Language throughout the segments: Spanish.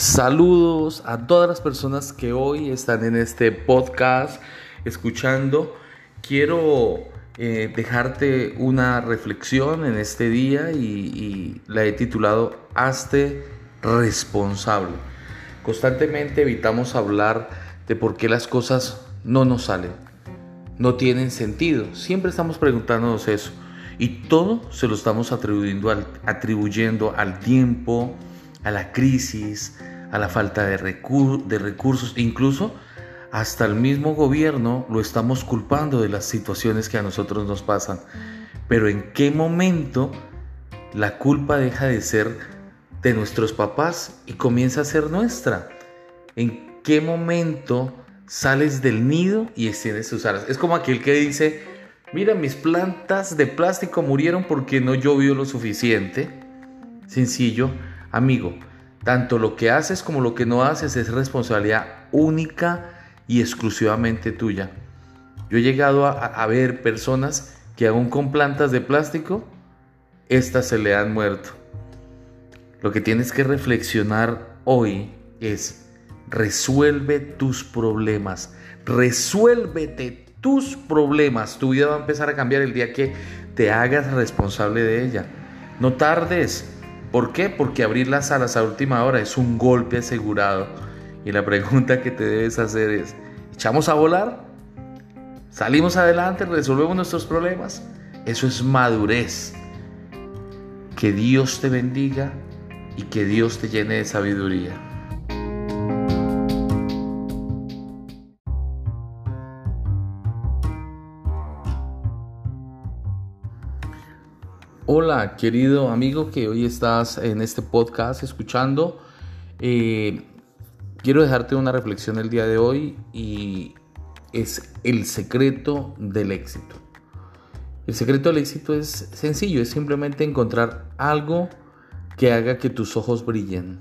Saludos a todas las personas que hoy están en este podcast escuchando. Quiero eh, dejarte una reflexión en este día y, la he titulado Hazte responsable. Constantemente evitamos hablar de por qué las cosas no nos salen, no tienen sentido. Siempre estamos preguntándonos eso y todo se lo estamos atribuyendo al, atribuyendo al tiempo, a la crisis, a la falta de, de recursos, incluso hasta el mismo gobierno lo estamos culpando de las situaciones que a nosotros nos pasan. Pero ¿en qué momento la culpa deja de ser de nuestros papás y comienza a ser nuestra? ¿En qué momento sales del nido y extiendes tus alas? Es como aquel que dice, mira, mis plantas de plástico murieron porque no llovió lo suficiente. Sencillo, amigo, tanto lo que haces como lo que no haces es responsabilidad única y exclusivamente tuya. Yo he llegado a, ver personas que aún con plantas de plástico, estas se le han muerto. Lo que tienes que reflexionar hoy es, resuelve tus problemas, resuélvete tus problemas. Tu vida va a empezar a cambiar el día que te hagas responsable de ella. No tardes, ¿Por qué? Porque abrir las alas a última hora es un golpe asegurado. Y la pregunta que te debes hacer es, ¿echamos a volar? ¿Salimos adelante? ¿Resolvemos nuestros problemas? Eso es madurez. Que Dios te bendiga y que Dios te llene de sabiduría. Hola, querido amigo que hoy estás en este podcast escuchando. Eh, quiero dejarte una reflexión el día de hoy y es el secreto del éxito. El secreto del éxito es sencillo, es simplemente encontrar algo que haga que tus ojos brillen.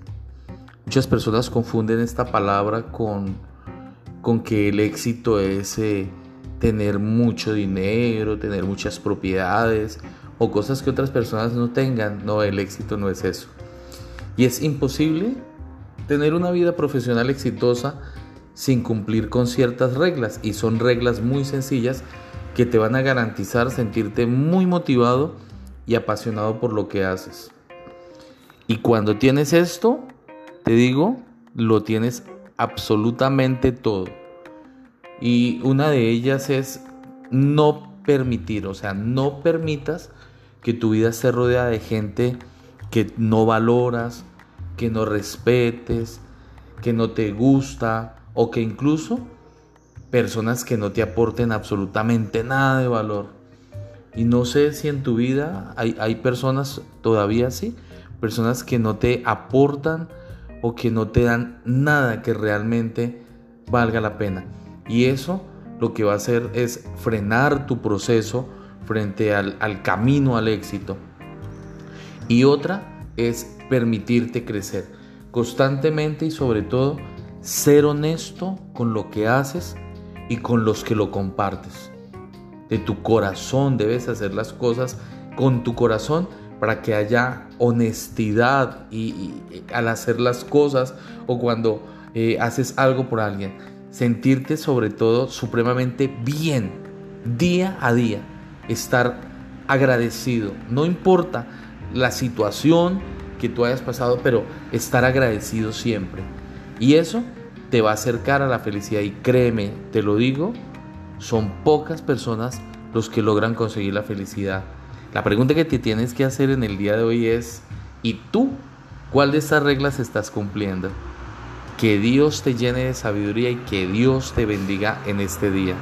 Muchas personas confunden esta palabra con, con que el éxito es eh, tener mucho dinero, tener muchas propiedades o cosas que otras personas no tengan. No, el éxito no es eso. Y es imposible tener una vida profesional exitosa sin cumplir con ciertas reglas. Y son reglas muy sencillas que te van a garantizar sentirte muy motivado y apasionado por lo que haces. Y cuando tienes esto, te digo, lo tienes absolutamente todo. Y una de ellas es no permitir, o sea, no permitas que tu vida esté rodeada de gente que no valoras, que no respetes, que no te gusta o que incluso personas que no te aporten absolutamente nada de valor. Y no sé si en tu vida hay, hay personas todavía así, personas que no te aportan o que no te dan nada que realmente valga la pena. Y eso lo que va a hacer es frenar tu proceso frente al, camino al éxito. Y otra es permitirte crecer constantemente y sobre todo ser honesto con lo que haces y con los que lo compartes. De tu corazón debes hacer las cosas con tu corazón para que haya honestidad y, al hacer las cosas o cuando eh, haces algo por alguien. Sentirte sobre todo supremamente bien día a día estar agradecido. No importa la situación que tú hayas pasado, pero estar agradecido siempre. Y eso te va a acercar a la felicidad. Y créeme, te lo digo, son pocas personas los que logran conseguir la felicidad. La pregunta que te tienes que hacer en el día de hoy es, ¿y tú cuál de estas reglas estás cumpliendo? Que Dios te llene de sabiduría y que Dios te bendiga en este día.